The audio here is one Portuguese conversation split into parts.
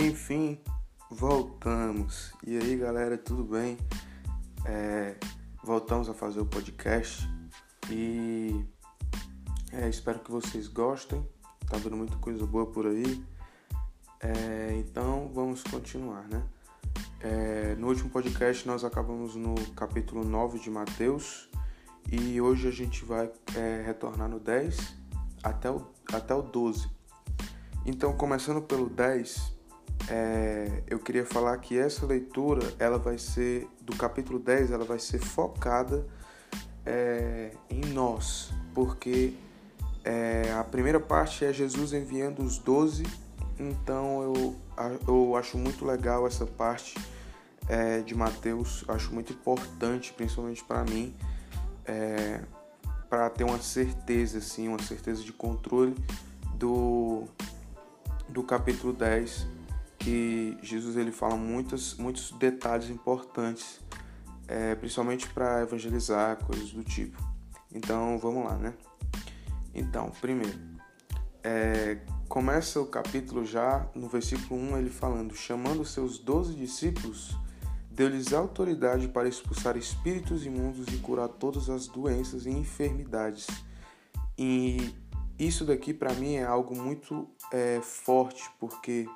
Enfim, voltamos. E aí, galera, tudo bem? É, voltamos a fazer o podcast e é, espero que vocês gostem. Tá dando muita coisa boa por aí. É, então, vamos continuar, né? É, no último podcast, nós acabamos no capítulo 9 de Mateus e hoje a gente vai é, retornar no 10 até o, até o 12. Então, começando pelo 10, é, eu queria falar que essa leitura, ela vai ser, do capítulo 10, ela vai ser focada é, em nós, porque é, a primeira parte é Jesus enviando os 12, então eu, eu acho muito legal essa parte é, de Mateus, acho muito importante, principalmente para mim, é, para ter uma certeza, assim, uma certeza de controle do do capítulo 10, que Jesus ele fala muitos, muitos detalhes importantes, é, principalmente para evangelizar, coisas do tipo. Então vamos lá, né? Então, primeiro, é, começa o capítulo já no versículo 1 ele falando: chamando seus doze discípulos, deu-lhes autoridade para expulsar espíritos imundos e curar todas as doenças e enfermidades. E isso daqui para mim é algo muito é, forte, porque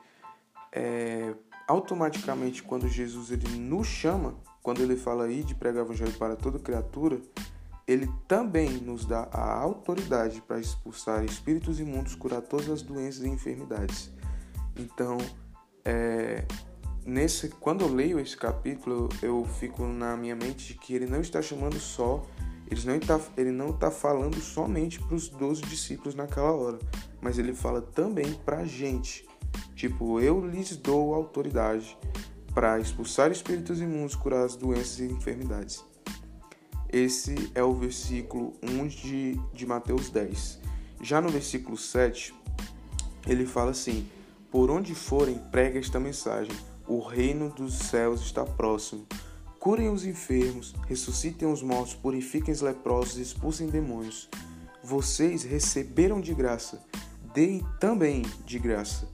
é, automaticamente quando Jesus ele nos chama, quando ele fala aí de pregar o evangelho para toda criatura, ele também nos dá a autoridade para expulsar espíritos imundos, curar todas as doenças e enfermidades. Então, é, nesse, quando eu leio esse capítulo, eu fico na minha mente de que ele não está chamando só ele não está, ele não está falando somente para os 12 discípulos naquela hora, mas ele fala também para a gente. Tipo, eu lhes dou autoridade para expulsar espíritos imundos, curar as doenças e enfermidades. Esse é o versículo 1 de, de Mateus 10. Já no versículo 7, ele fala assim: Por onde forem, prega esta mensagem: o reino dos céus está próximo curem os enfermos, ressuscitem os mortos, purifiquem os leprosos, expulsem demônios. Vocês receberam de graça, deem também de graça.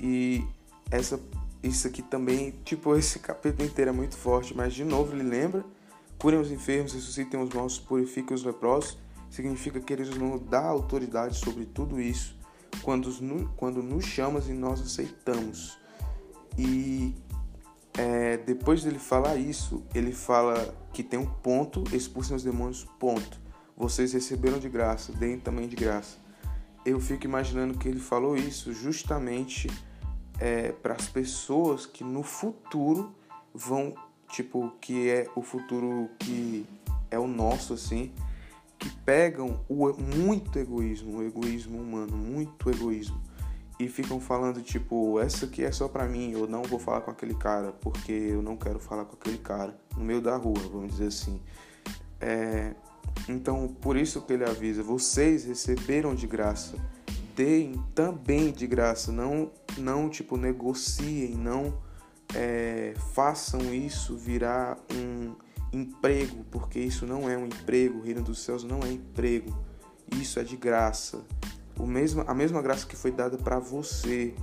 E essa, isso aqui também, tipo, esse capítulo inteiro é muito forte, mas de novo ele lembra: curem os enfermos, ressuscitem os mortos, purifiquem os leprosos. Significa que eles vão dar autoridade sobre tudo isso quando, quando nos chamas e nós aceitamos. E é, depois dele falar isso, ele fala que tem um ponto, expulsem os demônios, ponto. Vocês receberam de graça, deem também de graça. Eu fico imaginando que ele falou isso justamente é, para as pessoas que no futuro vão, tipo, que é o futuro que é o nosso, assim, que pegam o muito egoísmo, o egoísmo humano, muito egoísmo e ficam falando tipo, essa aqui é só pra mim, eu não vou falar com aquele cara porque eu não quero falar com aquele cara no meio da rua, vamos dizer assim. É, então, por isso que ele avisa: vocês receberam de graça, deem também de graça, não, não tipo negociem, não é, façam isso virar um emprego, porque isso não é um emprego, o reino dos céus não é emprego, isso é de graça o mesmo, a mesma graça que foi dada para você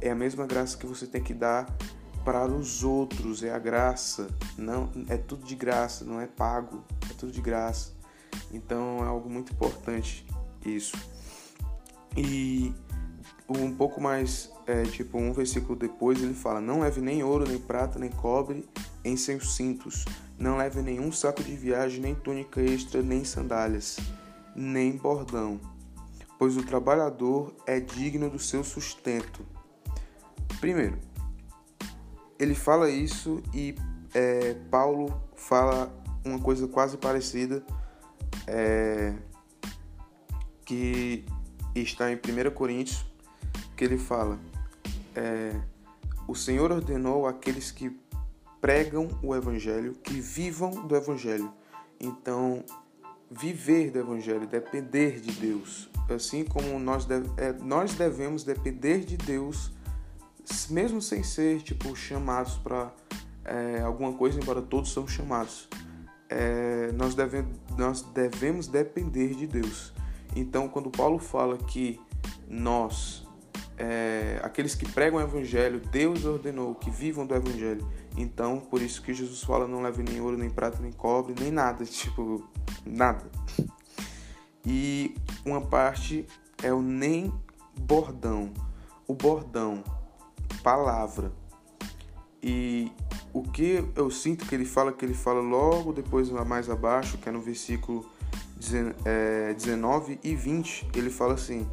é a mesma graça que você tem que dar para os outros. É a graça, não é tudo de graça, não é pago, é tudo de graça. Então é algo muito importante isso. E um pouco mais, é, tipo um versículo depois, ele fala: Não leve nem ouro, nem prata, nem cobre em seus cintos. Não leve nenhum saco de viagem, nem túnica extra, nem sandálias, nem bordão pois o trabalhador é digno do seu sustento. Primeiro, ele fala isso e é, Paulo fala uma coisa quase parecida é, que está em 1 Coríntios, que ele fala: é, O Senhor ordenou àqueles que pregam o Evangelho que vivam do Evangelho. Então, viver do Evangelho, depender de Deus. Assim como nós, deve, é, nós devemos depender de Deus, mesmo sem ser tipo chamados para é, alguma coisa, embora todos são chamados. É, nós, deve, nós devemos depender de Deus. Então, quando Paulo fala que nós é, aqueles que pregam o evangelho, Deus ordenou que vivam do evangelho. Então, por isso que Jesus fala: não leve nem ouro, nem prata, nem cobre, nem nada, tipo, nada. E uma parte é o nem bordão. O bordão, palavra. E o que eu sinto que ele fala, que ele fala logo depois, mais abaixo, que é no versículo 19 é, e 20, ele fala assim: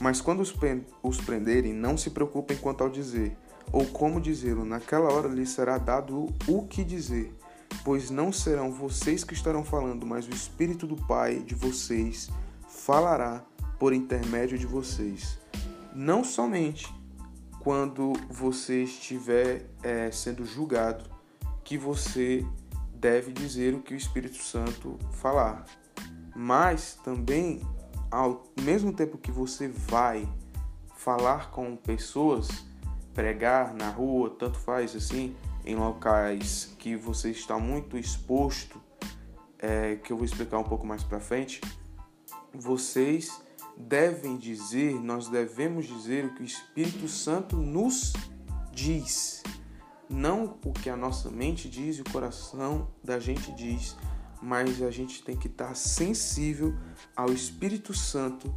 Mas quando os prenderem, não se preocupem quanto ao dizer, ou como dizê-lo, naquela hora lhes será dado o que dizer, pois não serão vocês que estarão falando, mas o Espírito do Pai de vocês falará por intermédio de vocês. Não somente quando você estiver é, sendo julgado, que você deve dizer o que o Espírito Santo falar, mas também ao mesmo tempo que você vai falar com pessoas, pregar na rua, tanto faz assim, em locais que você está muito exposto, é, que eu vou explicar um pouco mais para frente, vocês devem dizer, nós devemos dizer o que o Espírito Santo nos diz. Não o que a nossa mente diz e o coração da gente diz, mas a gente tem que estar sensível ao Espírito Santo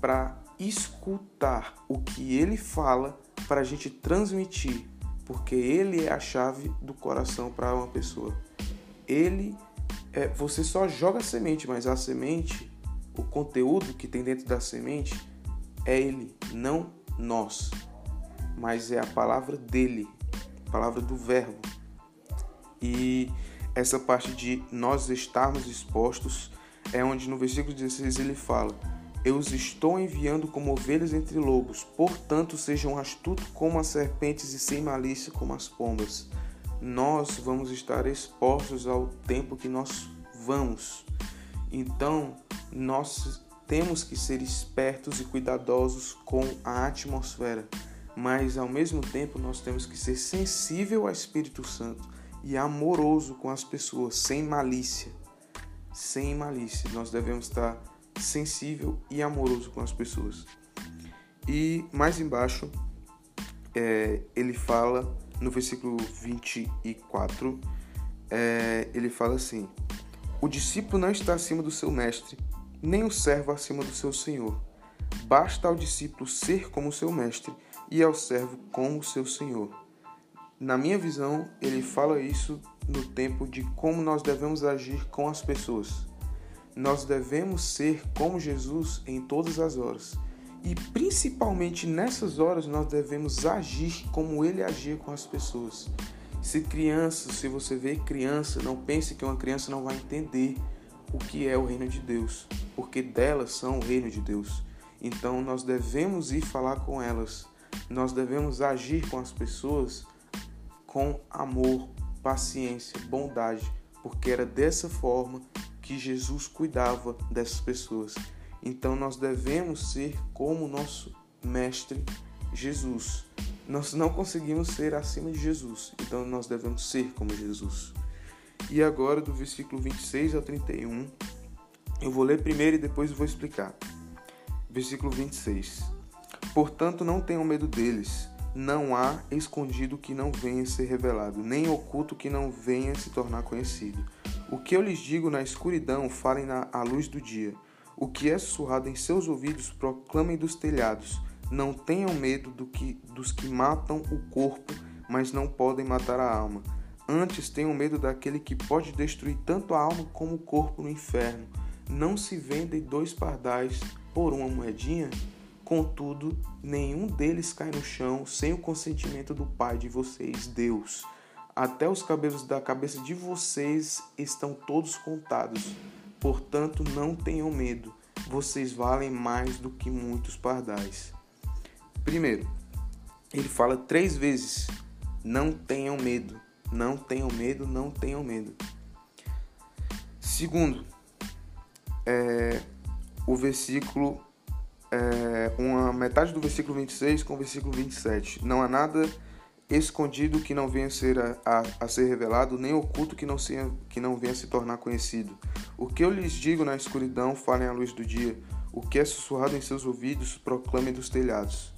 para escutar o que ele fala para a gente transmitir, porque ele é a chave do coração para uma pessoa. Ele é, você só joga a semente, mas a semente o conteúdo que tem dentro da semente é ele, não nós, mas é a palavra dele, a palavra do Verbo. E essa parte de nós estarmos expostos é onde no versículo 16 ele fala: Eu os estou enviando como ovelhas entre lobos, portanto sejam astutos como as serpentes e sem malícia como as pombas. Nós vamos estar expostos ao tempo que nós vamos. Então, nós temos que ser espertos e cuidadosos com a atmosfera, mas ao mesmo tempo nós temos que ser sensível ao Espírito Santo e amoroso com as pessoas, sem malícia. Sem malícia, nós devemos estar sensível e amoroso com as pessoas. E mais embaixo, é, ele fala no versículo 24, é, ele fala assim: O discípulo não está acima do seu mestre, nem o servo acima do seu senhor. Basta ao discípulo ser como seu mestre e ao servo como seu senhor. Na minha visão, ele fala isso no tempo de como nós devemos agir com as pessoas. Nós devemos ser como Jesus em todas as horas. E principalmente nessas horas nós devemos agir como ele agia com as pessoas. Se criança, se você vê criança, não pense que uma criança não vai entender o que é o reino de Deus, porque delas são o reino de Deus. Então nós devemos ir falar com elas, nós devemos agir com as pessoas com amor, paciência, bondade, porque era dessa forma que Jesus cuidava dessas pessoas. Então nós devemos ser como nosso mestre Jesus. Nós não conseguimos ser acima de Jesus, então nós devemos ser como Jesus. E agora, do versículo 26 ao 31, eu vou ler primeiro e depois vou explicar. Versículo 26. Portanto, não tenham medo deles. Não há escondido que não venha ser revelado, nem oculto que não venha se tornar conhecido. O que eu lhes digo na escuridão, falem na à luz do dia. O que é sussurrado em seus ouvidos, proclamem dos telhados. Não tenham medo do que, dos que matam o corpo, mas não podem matar a alma Antes tenham medo daquele que pode destruir tanto a alma como o corpo no inferno. Não se vendem dois pardais por uma moedinha? Contudo, nenhum deles cai no chão sem o consentimento do Pai de vocês, Deus. Até os cabelos da cabeça de vocês estão todos contados. Portanto, não tenham medo. Vocês valem mais do que muitos pardais. Primeiro, ele fala três vezes: não tenham medo. Não tenham medo, não tenham medo. Segundo, é, o versículo, é, uma metade do versículo 26 com o versículo 27. Não há nada escondido que não venha ser, a, a, a ser revelado, nem oculto que não, se, que não venha se tornar conhecido. O que eu lhes digo na escuridão, falem à luz do dia. O que é sussurrado em seus ouvidos, proclamem dos telhados.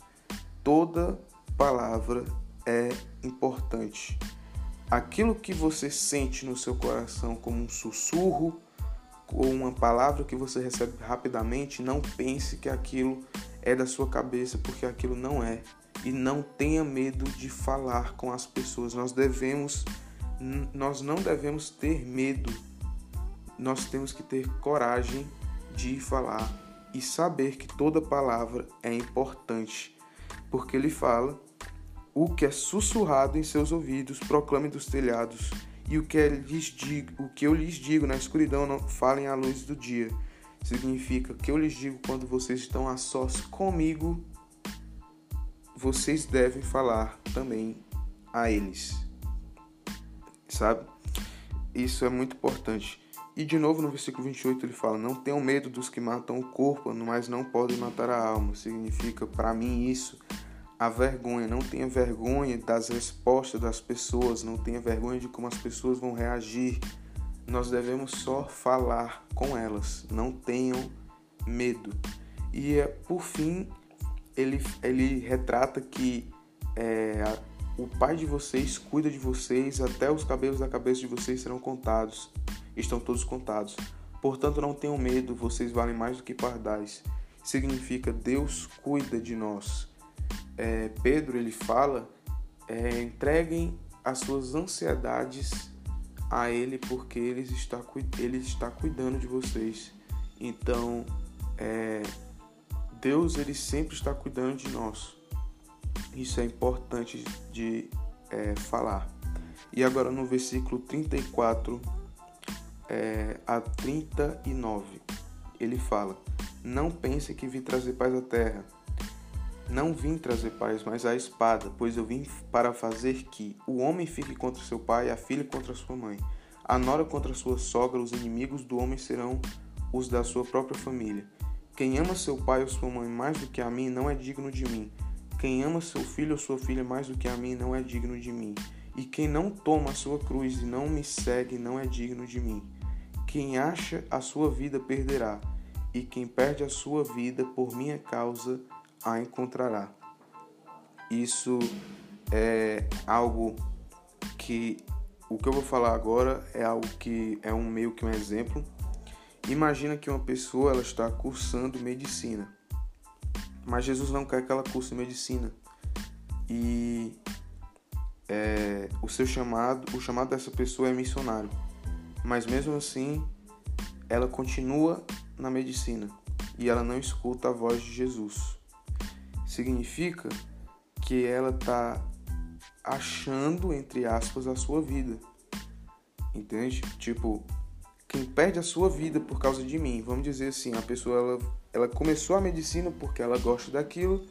toda palavra é importante. Aquilo que você sente no seu coração como um sussurro ou uma palavra que você recebe rapidamente, não pense que aquilo é da sua cabeça, porque aquilo não é. E não tenha medo de falar com as pessoas. Nós devemos nós não devemos ter medo. Nós temos que ter coragem de falar e saber que toda palavra é importante, porque ele fala o que é sussurrado em seus ouvidos, proclame dos telhados, e o que, é lhes digo, o que eu lhes digo na escuridão, não falem à luz do dia. Significa que eu lhes digo quando vocês estão a sós comigo, vocês devem falar também a eles. Sabe? Isso é muito importante. E de novo no versículo 28 ele fala: Não tenham medo dos que matam o corpo, mas não podem matar a alma. Significa para mim isso a vergonha. Não tenha vergonha das respostas das pessoas, não tenha vergonha de como as pessoas vão reagir. Nós devemos só falar com elas, não tenham medo. E é, por fim, ele, ele retrata que é, o Pai de vocês cuida de vocês, até os cabelos da cabeça de vocês serão contados, estão todos contados. Portanto, não tenham medo, vocês valem mais do que pardais. Significa Deus cuida de nós é, Pedro ele fala, é, entreguem as suas ansiedades a Ele porque Ele está, ele está cuidando de vocês. Então, é, Deus ele sempre está cuidando de nós. Isso é importante de é, falar. E agora no versículo 34 é, a 39, ele fala: Não pense que vim trazer paz à terra. Não vim trazer paz, mas a espada, pois eu vim para fazer que o homem fique contra seu pai, a filha contra sua mãe, a nora contra sua sogra, os inimigos do homem serão os da sua própria família. Quem ama seu pai ou sua mãe mais do que a mim não é digno de mim. Quem ama seu filho ou sua filha mais do que a mim não é digno de mim. E quem não toma a sua cruz e não me segue não é digno de mim. Quem acha a sua vida perderá, e quem perde a sua vida por minha causa a encontrará. Isso é algo que o que eu vou falar agora é algo que é um meio que um exemplo. Imagina que uma pessoa ela está cursando medicina, mas Jesus não quer que ela curse medicina e é, o seu chamado, o chamado dessa pessoa é missionário, mas mesmo assim ela continua na medicina e ela não escuta a voz de Jesus significa que ela está achando, entre aspas, a sua vida. Entende? Tipo, quem perde a sua vida por causa de mim, vamos dizer assim, a pessoa ela, ela começou a medicina porque ela gosta daquilo,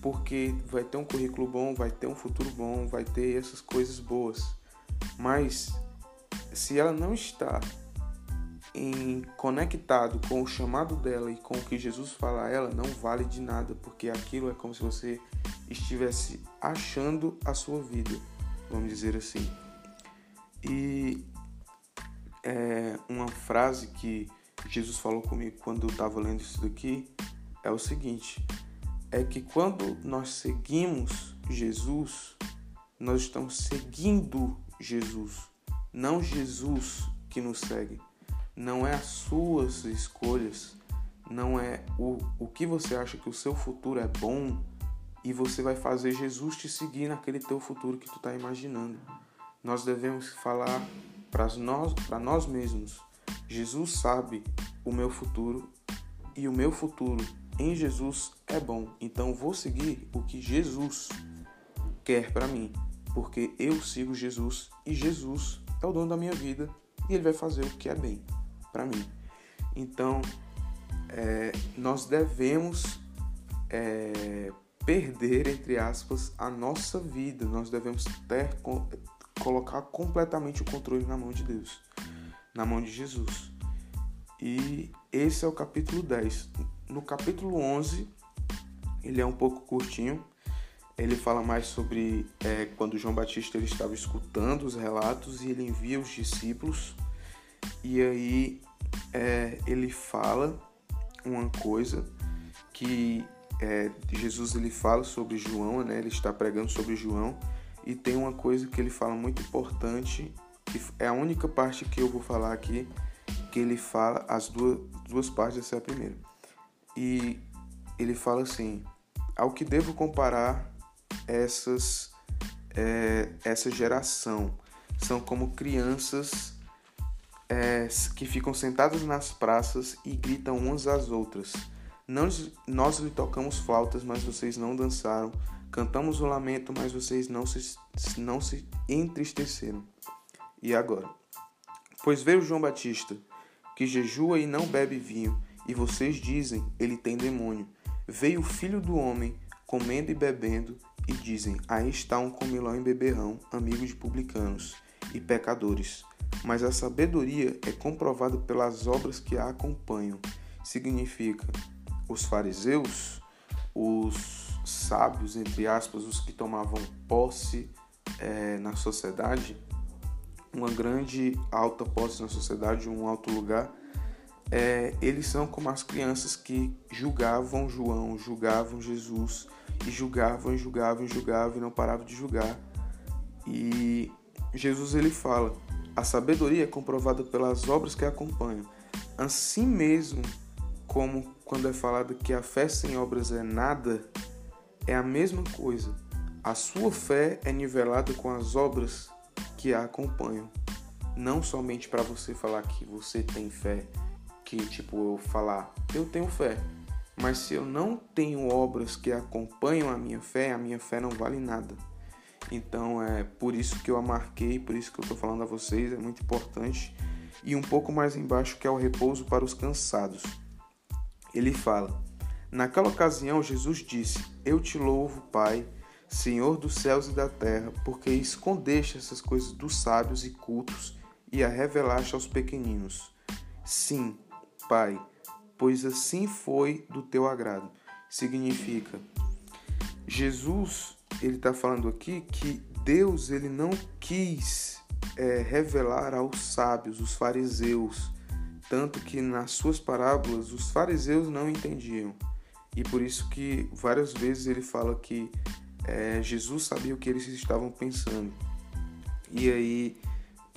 porque vai ter um currículo bom, vai ter um futuro bom, vai ter essas coisas boas. Mas se ela não está em conectado com o chamado dela e com o que Jesus fala a ela, não vale de nada, porque aquilo é como se você estivesse achando a sua vida, vamos dizer assim. E é uma frase que Jesus falou comigo quando eu estava lendo isso daqui é o seguinte: é que quando nós seguimos Jesus, nós estamos seguindo Jesus, não Jesus que nos segue não é as suas escolhas, não é o, o que você acha que o seu futuro é bom e você vai fazer Jesus te seguir naquele teu futuro que tu está imaginando. Nós devemos falar para nós, para nós mesmos. Jesus sabe o meu futuro e o meu futuro em Jesus é bom. Então vou seguir o que Jesus quer para mim, porque eu sigo Jesus e Jesus é o dono da minha vida e ele vai fazer o que é bem para mim. Então, é, nós devemos é, perder, entre aspas, a nossa vida. Nós devemos ter, colocar completamente o controle na mão de Deus, na mão de Jesus. E esse é o capítulo 10. No capítulo 11, ele é um pouco curtinho. Ele fala mais sobre é, quando João Batista ele estava escutando os relatos e ele envia os discípulos e aí é, ele fala uma coisa que é, Jesus ele fala sobre João, né? Ele está pregando sobre João e tem uma coisa que ele fala muito importante, que é a única parte que eu vou falar aqui, que ele fala as duas, duas partes, essa é a primeira. E ele fala assim: ao que devo comparar essas é, essa geração são como crianças é, que ficam sentadas nas praças e gritam umas às outras. Não, nós lhe tocamos flautas, mas vocês não dançaram. Cantamos o lamento, mas vocês não se, não se entristeceram. E agora? Pois veio João Batista, que jejua e não bebe vinho, e vocês dizem, ele tem demônio. Veio o filho do homem, comendo e bebendo, e dizem, aí está um comilão e beberrão, amigo de publicanos e pecadores. Mas a sabedoria é comprovada pelas obras que a acompanham. Significa, os fariseus, os sábios, entre aspas, os que tomavam posse é, na sociedade, uma grande alta posse na sociedade, um alto lugar, é, eles são como as crianças que julgavam João, julgavam Jesus, e julgavam, e julgavam, e julgavam, e não paravam de julgar. E Jesus ele fala: a sabedoria é comprovada pelas obras que a acompanham. Assim mesmo como quando é falado que a fé sem obras é nada, é a mesma coisa. A sua fé é nivelada com as obras que a acompanham. Não somente para você falar que você tem fé, que tipo eu falar, eu tenho fé. Mas se eu não tenho obras que acompanham a minha fé, a minha fé não vale nada. Então é por isso que eu a marquei, por isso que eu estou falando a vocês, é muito importante. E um pouco mais embaixo que é o repouso para os cansados. Ele fala: Naquela ocasião Jesus disse: Eu te louvo, Pai, Senhor dos céus e da terra, porque escondeste essas coisas dos sábios e cultos e a revelaste aos pequeninos. Sim, Pai, pois assim foi do teu agrado. Significa, Jesus, ele está falando aqui que Deus ele não quis é, revelar aos sábios, os fariseus, tanto que nas suas parábolas os fariseus não entendiam. E por isso que várias vezes ele fala que é, Jesus sabia o que eles estavam pensando. E aí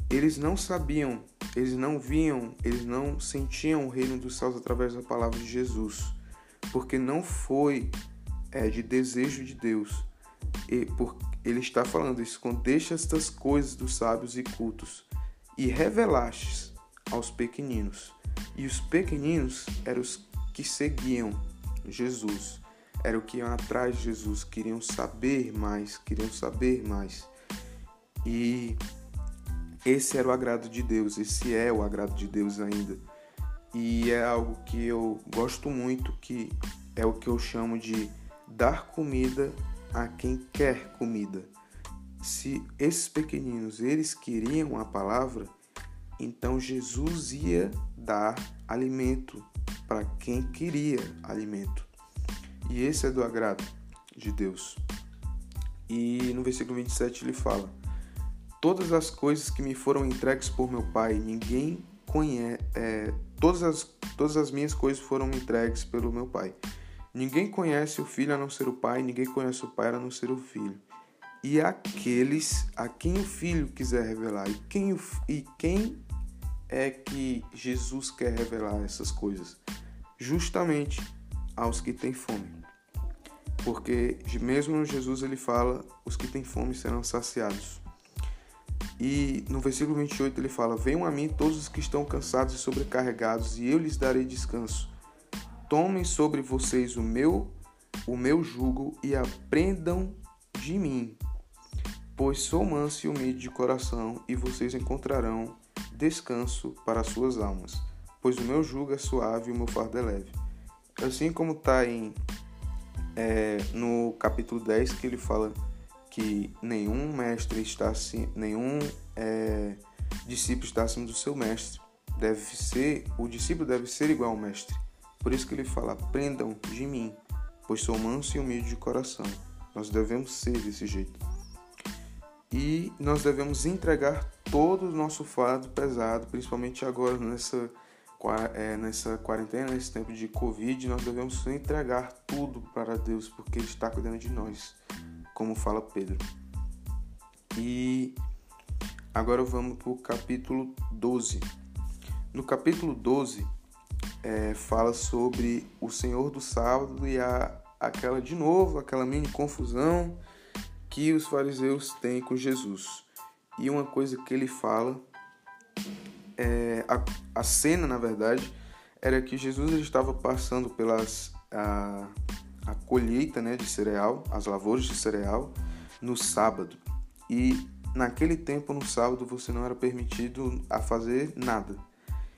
eles não sabiam, eles não viam, eles não sentiam o reino dos céus através da palavra de Jesus, porque não foi é, de desejo de Deus. E por, ele está falando isso, deixa estas coisas dos sábios e cultos e revelastes aos pequeninos. E os pequeninos eram os que seguiam Jesus, eram o que iam atrás de Jesus, queriam saber mais, queriam saber mais. E esse era o agrado de Deus, esse é o agrado de Deus ainda. E é algo que eu gosto muito, que é o que eu chamo de dar comida a quem quer comida. Se esses pequeninos eles queriam a palavra, então Jesus ia dar alimento para quem queria alimento. E esse é do agrado de Deus. E no versículo 27 ele fala: todas as coisas que me foram entregues por meu Pai, ninguém conhece. É, todas, as, todas as minhas coisas foram entregues pelo meu Pai. Ninguém conhece o Filho a não ser o Pai, ninguém conhece o Pai a não ser o Filho. E aqueles a quem o Filho quiser revelar. E quem, e quem é que Jesus quer revelar essas coisas? Justamente aos que têm fome. Porque mesmo Jesus ele fala, os que têm fome serão saciados. E no versículo 28 ele fala: Venham a mim todos os que estão cansados e sobrecarregados, e eu lhes darei descanso. Tomem sobre vocês o meu o meu jugo e aprendam de mim, pois sou manso e humilde de coração, e vocês encontrarão descanso para as suas almas, pois o meu jugo é suave e o meu fardo é leve. Assim como está em é, no capítulo 10 que ele fala que nenhum mestre está assim, nenhum é, discípulo está acima do seu mestre. Deve ser, o discípulo deve ser igual ao mestre. Por isso que ele fala: aprendam de mim, pois sou manso e humilde de coração. Nós devemos ser desse jeito. E nós devemos entregar todo o nosso fardo pesado, principalmente agora nessa é, nessa quarentena, nesse tempo de Covid, nós devemos entregar tudo para Deus, porque Ele está cuidando de nós, como fala Pedro. E agora vamos para o capítulo 12. No capítulo 12, é, fala sobre o Senhor do sábado e a, aquela, de novo, aquela mini confusão que os fariseus têm com Jesus. E uma coisa que ele fala é, a, a cena, na verdade, era que Jesus estava passando pelas a, a colheita né, de cereal, as lavouras de cereal, no sábado. E naquele tempo, no sábado, você não era permitido a fazer nada.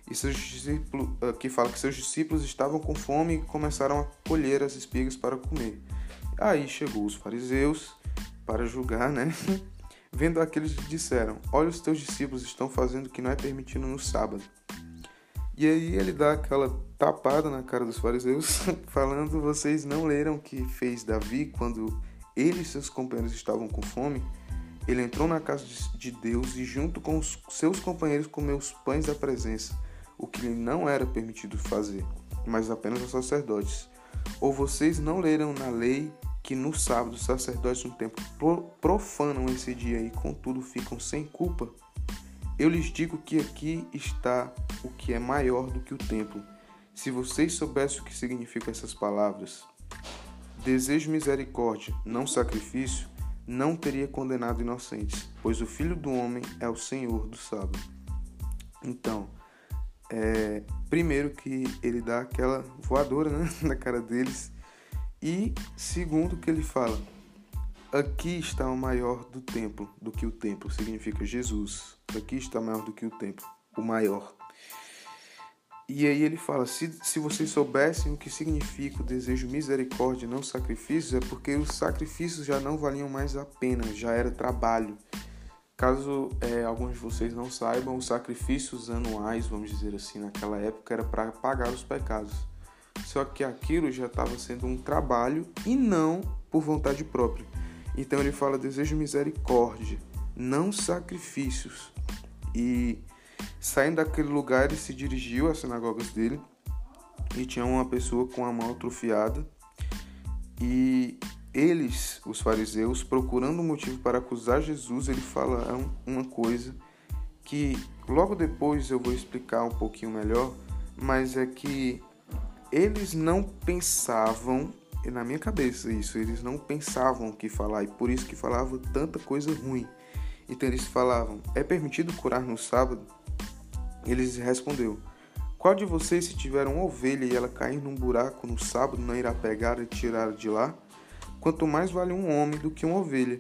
E seus discípulos, que fala que seus discípulos estavam com fome e começaram a colher as espigas para comer. Aí chegou os fariseus para julgar, né? Vendo aqueles disseram: Olha, os teus discípulos estão fazendo o que não é permitido no sábado. E aí ele dá aquela tapada na cara dos fariseus, falando: Vocês não leram o que fez Davi quando ele e seus companheiros estavam com fome? Ele entrou na casa de Deus e, junto com os seus companheiros, comeu os pães da presença, o que lhe não era permitido fazer, mas apenas aos sacerdotes. Ou vocês não leram na lei que no sábado os sacerdotes no templo profanam esse dia e contudo ficam sem culpa, eu lhes digo que aqui está o que é maior do que o templo. Se vocês soubessem o que significam essas palavras, desejo misericórdia, não sacrifício, não teria condenado inocentes, pois o Filho do Homem é o Senhor do sábado. Então, é, primeiro que ele dá aquela voadora né, na cara deles e segundo que ele fala, aqui está o maior do templo, do que o templo, significa Jesus. Aqui está maior do que o templo, o maior. E aí ele fala, se, se vocês soubessem o que significa o desejo misericórdia, não sacrifícios, é porque os sacrifícios já não valiam mais a pena, já era trabalho. Caso é, alguns de vocês não saibam, os sacrifícios anuais, vamos dizer assim, naquela época era para pagar os pecados. Só que aquilo já estava sendo um trabalho e não por vontade própria. Então ele fala desejo misericórdia, não sacrifícios. E saindo daquele lugar, ele se dirigiu às sinagogas dele e tinha uma pessoa com a mão atrofiada. E eles, os fariseus, procurando um motivo para acusar Jesus, ele fala uma coisa que logo depois eu vou explicar um pouquinho melhor, mas é que eles não pensavam, na minha cabeça isso, eles não pensavam o que falar e por isso que falavam tanta coisa ruim. Então eles falavam: "É permitido curar no sábado?" Eles respondeu: "Qual de vocês se tiver uma ovelha e ela cair num buraco no sábado não irá pegar e tirar de lá? Quanto mais vale um homem do que uma ovelha.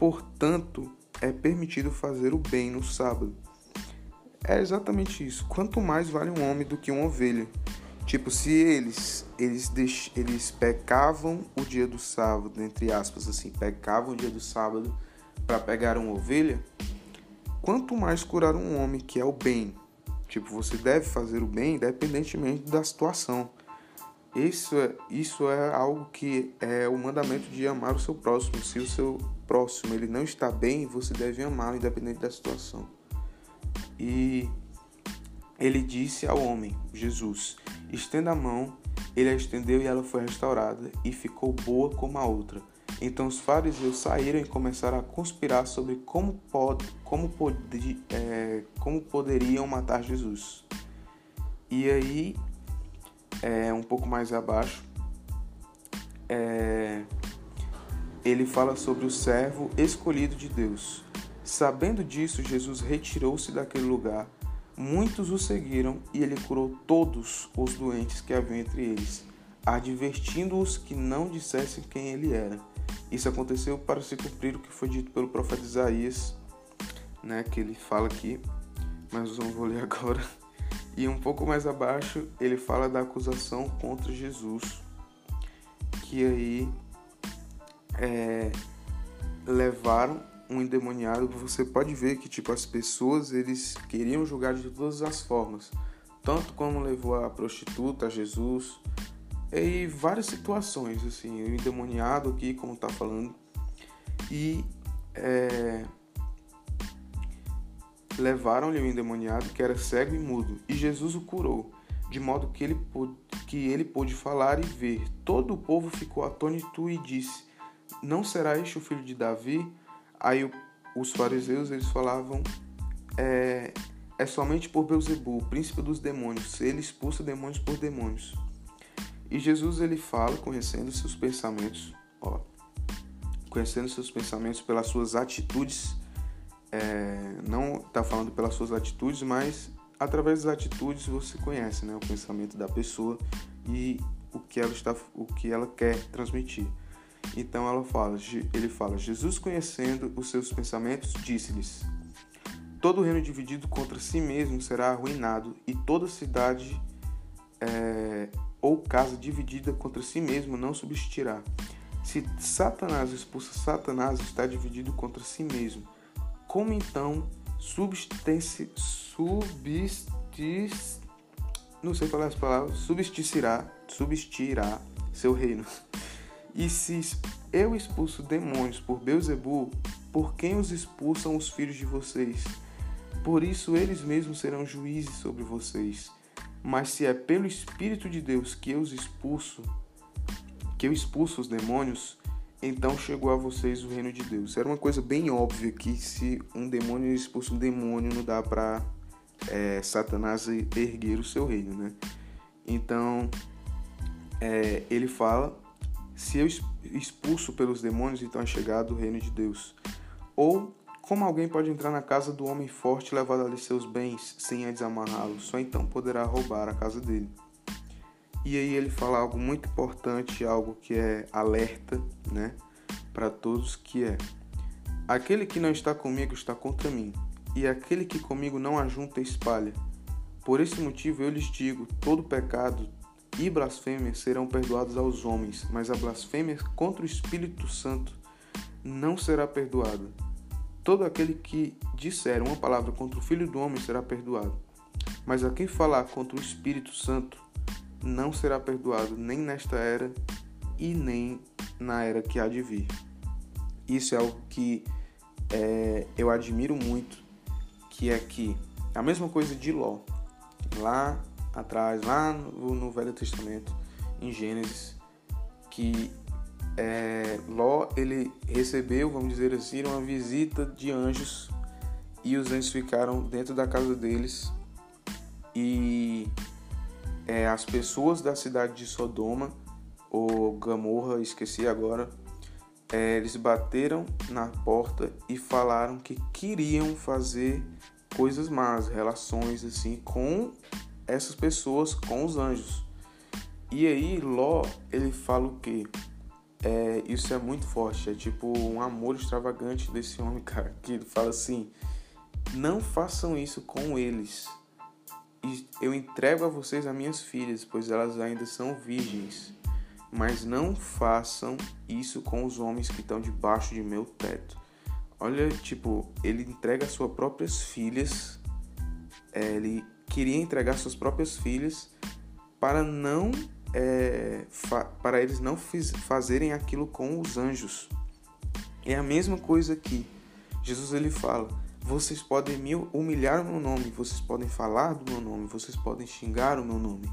Portanto, é permitido fazer o bem no sábado." É exatamente isso. Quanto mais vale um homem do que uma ovelha. Tipo, se eles eles deix, eles pecavam o dia do sábado, entre aspas assim, pecavam o dia do sábado para pegar uma ovelha, quanto mais curar um homem que é o bem. Tipo, você deve fazer o bem independentemente da situação. Isso é, isso é algo que é o mandamento de amar o seu próximo. Se o seu próximo ele não está bem, você deve amá-lo independente da situação. E ele disse ao homem, Jesus: Estenda a mão. Ele a estendeu e ela foi restaurada e ficou boa como a outra. Então os fariseus saíram e começaram a conspirar sobre como, pode, como, pode, é, como poderiam matar Jesus. E aí, é, um pouco mais abaixo, é, ele fala sobre o servo escolhido de Deus. Sabendo disso, Jesus retirou-se daquele lugar Muitos o seguiram e ele curou todos os doentes que havia entre eles, advertindo-os que não dissessem quem ele era. Isso aconteceu para se cumprir o que foi dito pelo profeta Isaías, né, que ele fala aqui, mas não vou ler agora. E um pouco mais abaixo ele fala da acusação contra Jesus, que aí é, levaram um endemoniado, você pode ver que tipo as pessoas eles queriam julgar de todas as formas, tanto como levou a prostituta a Jesus e várias situações assim, o endemoniado aqui como tá falando e é, levaram-lhe o endemoniado que era cego e mudo e Jesus o curou de modo que ele, que ele pôde falar e ver. Todo o povo ficou atônito e disse: Não será este o filho de Davi? Aí os fariseus eles falavam: É, é somente por Beuzebu, príncipe dos demônios. Ele expulsa demônios por demônios. E Jesus ele fala, conhecendo seus pensamentos, ó, conhecendo seus pensamentos pelas suas atitudes, é, não está falando pelas suas atitudes, mas através das atitudes você conhece, né, o pensamento da pessoa e o que ela está, o que ela quer transmitir. Então ela fala, ele fala, Jesus conhecendo os seus pensamentos, disse-lhes: Todo reino dividido contra si mesmo será arruinado, e toda cidade é, ou casa dividida contra si mesmo não subsistirá. Se Satanás expulsa Satanás, está dividido contra si mesmo. Como então substance, substis, não sei falar as palavras, subsistirá, subsistirá seu reino? E se eu expulso demônios por Beuzebu, por quem os expulsam os filhos de vocês? Por isso eles mesmos serão juízes sobre vocês. Mas se é pelo Espírito de Deus que eu os expulso, que eu expulso os demônios, então chegou a vocês o reino de Deus. Era uma coisa bem óbvia que se um demônio expulsa um demônio, não dá para é, Satanás erguer o seu reino, né? Então é, ele fala: se eu expulso pelos demônios, então é chegado o reino de Deus. Ou como alguém pode entrar na casa do homem forte e levar ali seus bens sem a desamarrá-lo? Só então poderá roubar a casa dele. E aí ele fala algo muito importante, algo que é alerta, né, para todos, que é: aquele que não está comigo está contra mim, e aquele que comigo não ajunta espalha. Por esse motivo eu lhes digo: todo pecado e blasfêmia serão perdoados aos homens, mas a blasfêmia contra o Espírito Santo não será perdoada. Todo aquele que disser uma palavra contra o Filho do Homem será perdoado. Mas a quem falar contra o Espírito Santo não será perdoado nem nesta era e nem na era que há de vir. Isso é algo que é, eu admiro muito, que é que a mesma coisa de Ló, lá atrás, lá no, no Velho Testamento, em Gênesis, que é, Ló ele recebeu, vamos dizer assim, uma visita de anjos e os anjos ficaram dentro da casa deles e é, as pessoas da cidade de Sodoma ou Gamorra, esqueci agora, é, eles bateram na porta e falaram que queriam fazer coisas más, relações assim com essas pessoas, com os anjos. E aí Ló ele fala o que? é, isso é muito forte. É tipo um amor extravagante desse homem, cara, que ele fala assim: não façam isso com eles. Eu entrego a vocês as minhas filhas, pois elas ainda são virgens. Mas não façam isso com os homens que estão debaixo de meu teto. Olha, tipo, ele entrega suas próprias filhas. É, ele queria entregar suas próprias filhas para não é, para eles não fazerem aquilo com os anjos. É a mesma coisa aqui. Jesus ele fala: vocês podem me humilhar no meu nome, vocês podem falar do meu nome, vocês podem xingar o meu nome,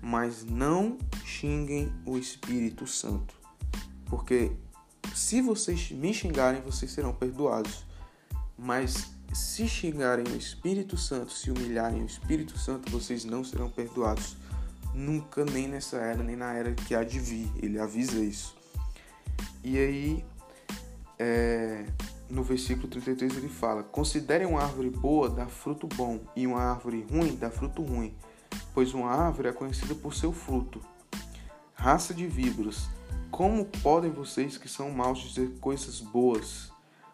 mas não xinguem o Espírito Santo, porque se vocês me xingarem, vocês serão perdoados. Mas se xingarem o Espírito Santo, se humilharem o Espírito Santo, vocês não serão perdoados nunca, nem nessa era, nem na era que há de vir. Ele avisa isso. E aí, é, no versículo 33 ele fala: Considerem uma árvore boa dar fruto bom, e uma árvore ruim dar fruto ruim, pois uma árvore é conhecida por seu fruto. Raça de víboras, como podem vocês que são maus dizer coisas boas?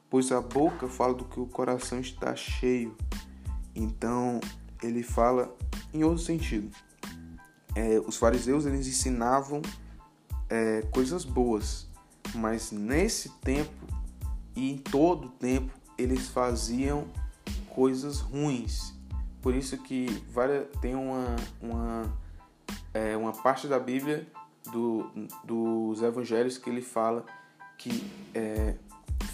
Pois a boca fala do que o coração está cheio. Então, ele fala em outro sentido é, os fariseus eles ensinavam é, coisas boas, mas nesse tempo e em todo tempo eles faziam coisas ruins. Por isso que várias, tem uma, uma, é, uma parte da Bíblia do, dos evangelhos que ele fala que é,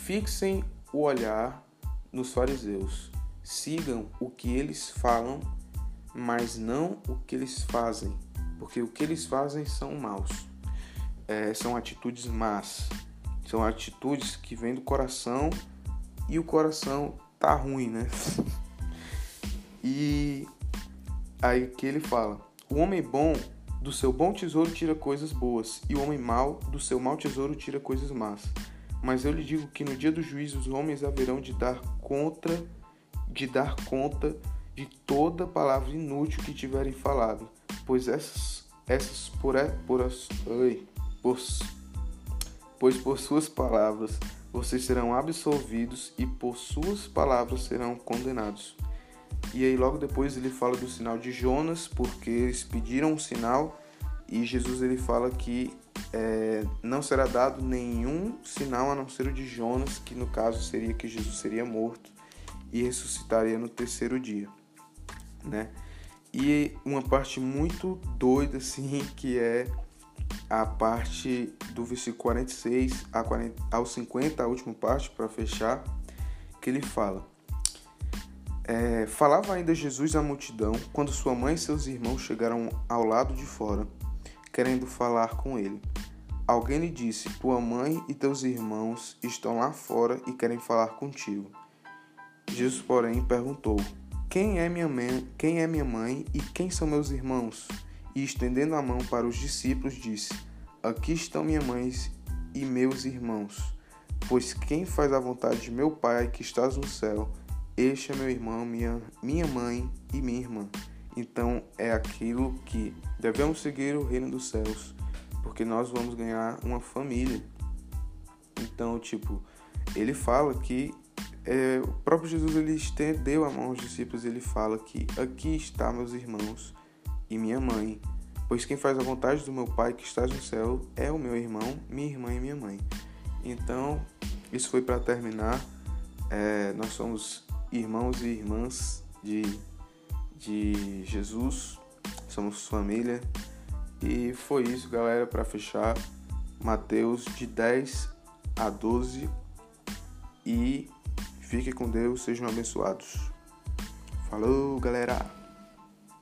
fixem o olhar nos fariseus, sigam o que eles falam mas não o que eles fazem, porque o que eles fazem são maus, é, são atitudes más, são atitudes que vêm do coração e o coração tá ruim, né? e aí que ele fala: o homem bom do seu bom tesouro tira coisas boas, e o homem mau do seu mau tesouro tira coisas más. Mas eu lhe digo que no dia do juízo os homens haverão de dar conta, de dar conta de toda palavra inútil que tiverem falado, pois essas, essas por, por, as, ai, por, pois por suas palavras vocês serão absolvidos e por suas palavras serão condenados. E aí logo depois ele fala do sinal de Jonas, porque eles pediram um sinal e Jesus ele fala que é, não será dado nenhum sinal a não ser o de Jonas, que no caso seria que Jesus seria morto e ressuscitaria no terceiro dia, né? E uma parte muito doida assim, que é a parte do versículo 46 a 40, ao 50, a última parte para fechar, que ele fala: é, Falava ainda Jesus à multidão quando sua mãe e seus irmãos chegaram ao lado de fora, querendo falar com ele. Alguém lhe disse: Tua mãe e teus irmãos estão lá fora e querem falar contigo. Jesus, porém, perguntou: Quem é minha mãe, quem é minha mãe e quem são meus irmãos? E estendendo a mão para os discípulos, disse: Aqui estão minha mãe e meus irmãos. Pois quem faz a vontade de meu Pai que estás no céu, este é meu irmão, minha, minha mãe e minha irmã. Então é aquilo que devemos seguir o reino dos céus porque nós vamos ganhar uma família. Então, tipo, ele fala que é, o próprio Jesus ele estendeu a mão aos discípulos. Ele fala que aqui está meus irmãos e minha mãe, pois quem faz a vontade do meu Pai que está no céu é o meu irmão, minha irmã e minha mãe. Então, isso foi para terminar. É, nós somos irmãos e irmãs de, de Jesus, somos família. E foi isso, galera, para fechar. Mateus de 10 a 12. E fiquem com Deus, sejam abençoados. Falou, galera!